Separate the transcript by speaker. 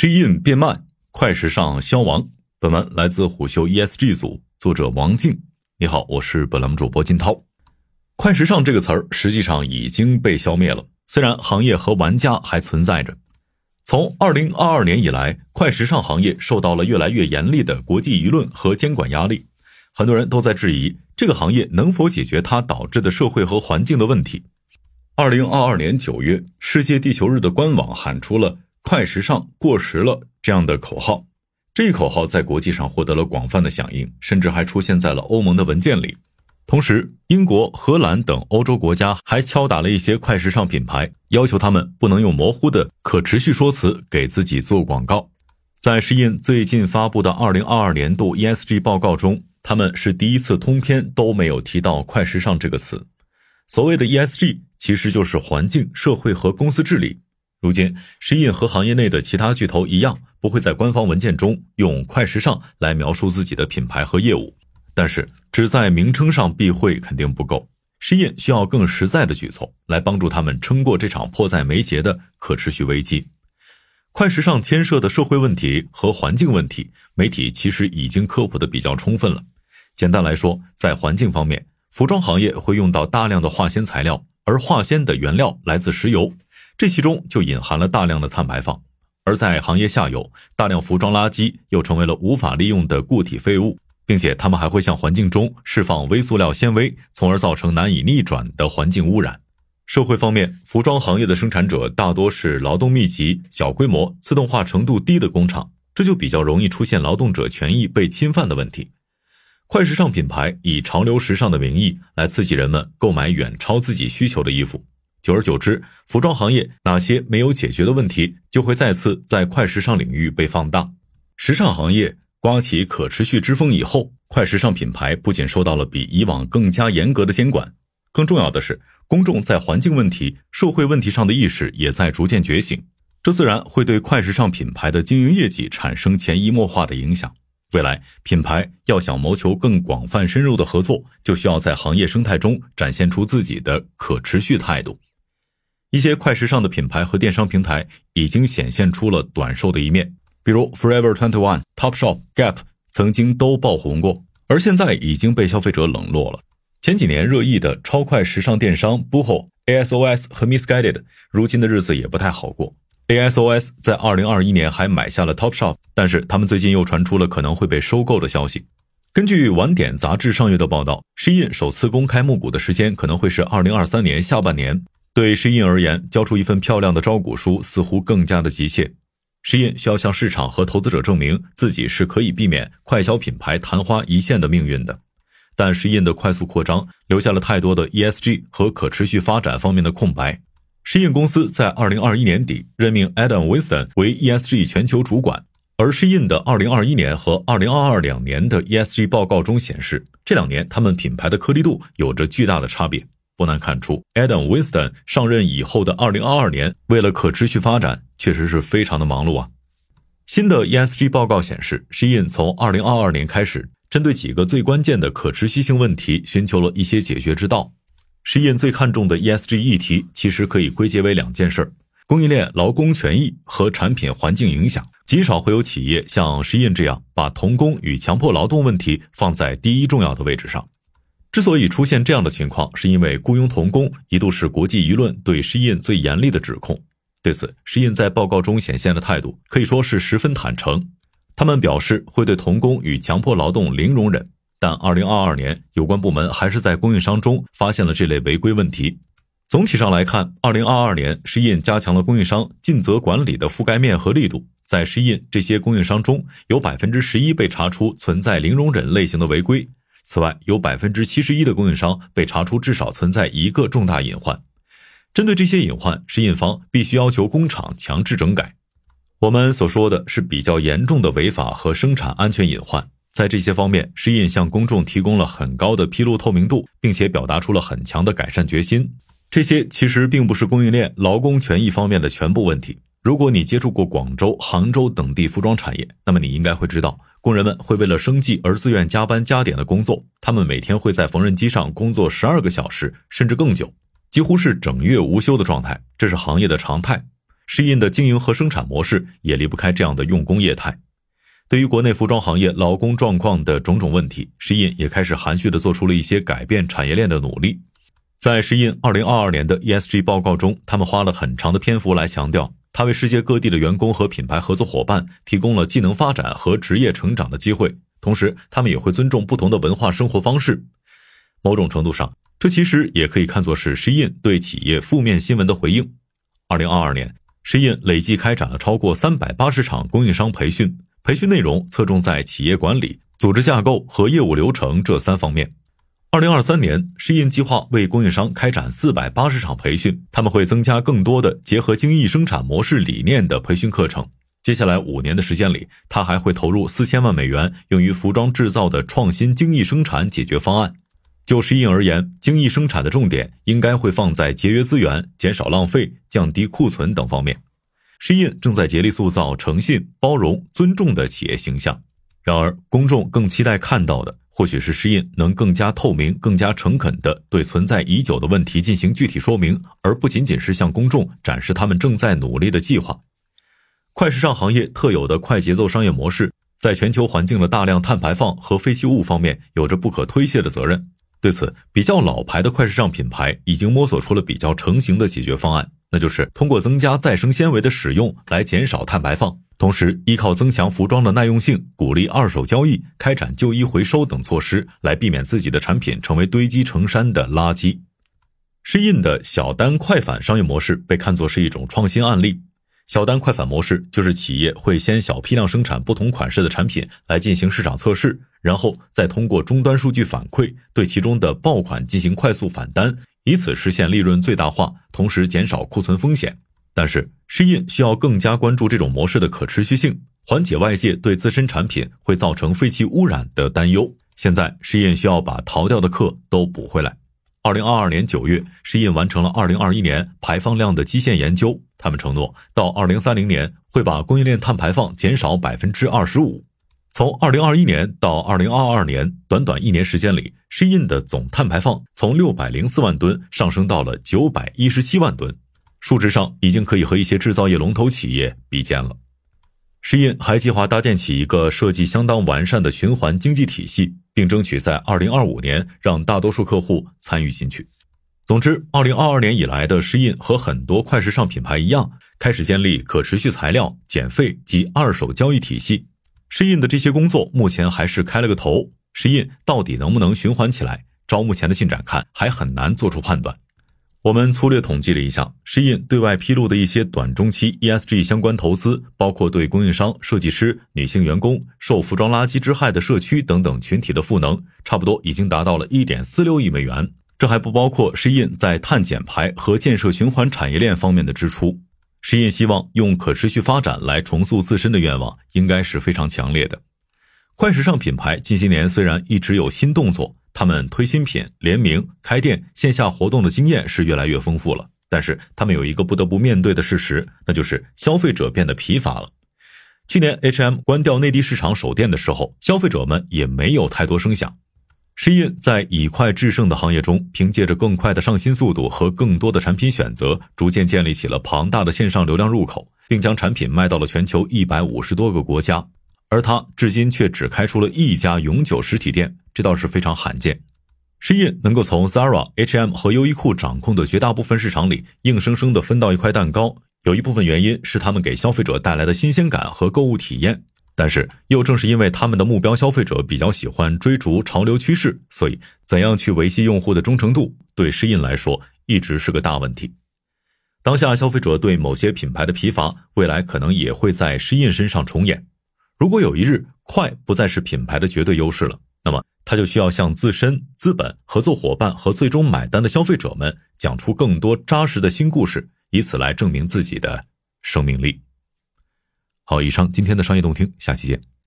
Speaker 1: 石印变慢，快时尚消亡。本文来自虎嗅 ESG 组，作者王静。你好，我是本栏目主播金涛。快时尚这个词儿实际上已经被消灭了，虽然行业和玩家还存在着。从二零二二年以来，快时尚行业受到了越来越严厉的国际舆论和监管压力，很多人都在质疑这个行业能否解决它导致的社会和环境的问题。二零二二年九月，世界地球日的官网喊出了。快时尚过时了这样的口号，这一口号在国际上获得了广泛的响应，甚至还出现在了欧盟的文件里。同时，英国、荷兰等欧洲国家还敲打了一些快时尚品牌，要求他们不能用模糊的可持续说辞给自己做广告。在适印最近发布的2022年度 ESG 报告中，他们是第一次通篇都没有提到快时尚这个词。所谓的 ESG 其实就是环境、社会和公司治理。如今，石印和行业内的其他巨头一样，不会在官方文件中用“快时尚”来描述自己的品牌和业务。但是，只在名称上避讳肯定不够，石印需要更实在的举措来帮助他们撑过这场迫在眉睫的可持续危机。快时尚牵涉的社会问题和环境问题，媒体其实已经科普的比较充分了。简单来说，在环境方面，服装行业会用到大量的化纤材料，而化纤的原料来自石油。这其中就隐含了大量的碳排放，而在行业下游，大量服装垃圾又成为了无法利用的固体废物，并且它们还会向环境中释放微塑料纤维，从而造成难以逆转的环境污染。社会方面，服装行业的生产者大多是劳动密集、小规模、自动化程度低的工厂，这就比较容易出现劳动者权益被侵犯的问题。快时尚品牌以潮流时尚的名义来刺激人们购买远超自己需求的衣服。久而久之，服装行业哪些没有解决的问题，就会再次在快时尚领域被放大。时尚行业刮起可持续之风以后，快时尚品牌不仅受到了比以往更加严格的监管，更重要的是，公众在环境问题、社会问题上的意识也在逐渐觉醒。这自然会对快时尚品牌的经营业绩产生潜移默化的影响。未来，品牌要想谋求更广泛深入的合作，就需要在行业生态中展现出自己的可持续态度。一些快时尚的品牌和电商平台已经显现出了短售的一面，比如 Forever Twenty One、Topshop、Gap 曾经都爆红过，而现在已经被消费者冷落了。前几年热议的超快时尚电商 Boohoo、ASOS 和 Missguided，如今的日子也不太好过。ASOS 在2021年还买下了 Topshop，但是他们最近又传出了可能会被收购的消息。根据晚点杂志上月的报道，Shein 首次公开募股的时间可能会是2023年下半年。对石印而言，交出一份漂亮的招股书似乎更加的急切。石印需要向市场和投资者证明自己是可以避免快消品牌昙花一现的命运的。但石印的快速扩张留下了太多的 ESG 和可持续发展方面的空白。石印公司在2021年底任命 Adam Winston 为 ESG 全球主管，而石印的2021年和2022两年的 ESG 报告中显示，这两年他们品牌的颗粒度有着巨大的差别。不难看出，Adam Winston 上任以后的2022年，为了可持续发展，确实是非常的忙碌啊。新的 ESG 报告显示，Shein 从2022年开始，针对几个最关键的可持续性问题，寻求了一些解决之道。Shein 最看重的 ESG 议题，其实可以归结为两件事：供应链劳工权益和产品环境影响。极少会有企业像 Shein 这样，把童工与强迫劳动问题放在第一重要的位置上。之所以出现这样的情况，是因为雇佣童工一度是国际舆论对施印最严厉的指控。对此，施印在报告中显现的态度可以说是十分坦诚。他们表示会对童工与强迫劳动零容忍，但2022年有关部门还是在供应商中发现了这类违规问题。总体上来看，2022年施印加强了供应商尽责管理的覆盖面和力度。在施印这些供应商中，有百分之十一被查出存在零容忍类型的违规。此外，有百分之七十一的供应商被查出至少存在一个重大隐患。针对这些隐患，石印方必须要求工厂强制整改。我们所说的是比较严重的违法和生产安全隐患，在这些方面，石印向公众提供了很高的披露透明度，并且表达出了很强的改善决心。这些其实并不是供应链劳工权益方面的全部问题。如果你接触过广州、杭州等地服装产业，那么你应该会知道。工人们会为了生计而自愿加班加点的工作，他们每天会在缝纫机上工作十二个小时，甚至更久，几乎是整月无休的状态，这是行业的常态。适印的经营和生产模式也离不开这样的用工业态。对于国内服装行业劳工状况的种种问题，适印也开始含蓄地做出了一些改变产业链的努力。在适印2022年的 ESG 报告中，他们花了很长的篇幅来强调，他为世界各地的员工和品牌合作伙伴提供了技能发展和职业成长的机会，同时他们也会尊重不同的文化生活方式。某种程度上，这其实也可以看作是适印对企业负面新闻的回应。2022年，适印累计开展了超过380场供应商培训。培训内容侧重在企业管理、组织架构和业务流程这三方面。二零二三年，适印计划为供应商开展四百八十场培训，他们会增加更多的结合精益生产模式理念的培训课程。接下来五年的时间里，他还会投入四千万美元用于服装制造的创新精益生产解决方案。就适印而言，精益生产的重点应该会放在节约资源、减少浪费、降低库存等方面。适印正在竭力塑造诚信、包容、尊重的企业形象。然而，公众更期待看到的，或许是适印能更加透明、更加诚恳地对存在已久的问题进行具体说明，而不仅仅是向公众展示他们正在努力的计划。快时尚行业特有的快节奏商业模式，在全球环境的大量碳排放和废弃物方面有着不可推卸的责任。对此，比较老牌的快时尚品牌已经摸索出了比较成型的解决方案。那就是通过增加再生纤维的使用来减少碳排放，同时依靠增强服装的耐用性、鼓励二手交易、开展旧衣回收等措施来避免自己的产品成为堆积成山的垃圾。适印的小单快返商业模式被看作是一种创新案例。小单快返模式就是企业会先小批量生产不同款式的产品来进行市场测试，然后再通过终端数据反馈对其中的爆款进行快速返单。以此实现利润最大化，同时减少库存风险。但是，适印需要更加关注这种模式的可持续性，缓解外界对自身产品会造成废气污染的担忧。现在，适印需要把逃掉的课都补回来。二零二二年九月，适印完成了二零二一年排放量的基线研究，他们承诺到二零三零年会把供应链碳排放减少百分之二十五。从二零二一年到二零二二年，短短一年时间里，适印的总碳排放从六百零四万吨上升到了九百一十七万吨，数值上已经可以和一些制造业龙头企业比肩了。适印还计划搭建起一个设计相当完善的循环经济体系，并争取在二零二五年让大多数客户参与进去。总之，二零二二年以来的适印和很多快时尚品牌一样，开始建立可持续材料、减费及二手交易体系。适印的这些工作目前还是开了个头，适印到底能不能循环起来？照目前的进展看，还很难做出判断。我们粗略统计了一下，适印对外披露的一些短中期 ESG 相关投资，包括对供应商、设计师、女性员工、受服装垃圾之害的社区等等群体的赋能，差不多已经达到了一点四六亿美元。这还不包括适印在碳减排和建设循环产业链方面的支出。实印希望用可持续发展来重塑自身的愿望，应该是非常强烈的。快时尚品牌近些年虽然一直有新动作，他们推新品、联名、开店、线下活动的经验是越来越丰富了，但是他们有一个不得不面对的事实，那就是消费者变得疲乏了。去年 H&M 关掉内地市场首店的时候，消费者们也没有太多声响。Shein 在以快制胜的行业中，凭借着更快的上新速度和更多的产品选择，逐渐建立起了庞大的线上流量入口，并将产品卖到了全球一百五十多个国家。而它至今却只开出了一家永久实体店，这倒是非常罕见。适印能够从 Zara、H&M 和优衣库掌控的绝大部分市场里，硬生生地分到一块蛋糕，有一部分原因是他们给消费者带来的新鲜感和购物体验。但是，又正是因为他们的目标消费者比较喜欢追逐潮流趋势，所以怎样去维系用户的忠诚度，对适印来说一直是个大问题。当下消费者对某些品牌的疲乏，未来可能也会在适印身上重演。如果有一日快不再是品牌的绝对优势了，那么他就需要向自身、资本、合作伙伴和最终买单的消费者们讲出更多扎实的新故事，以此来证明自己的生命力。好，以上今天的商业动听，下期见。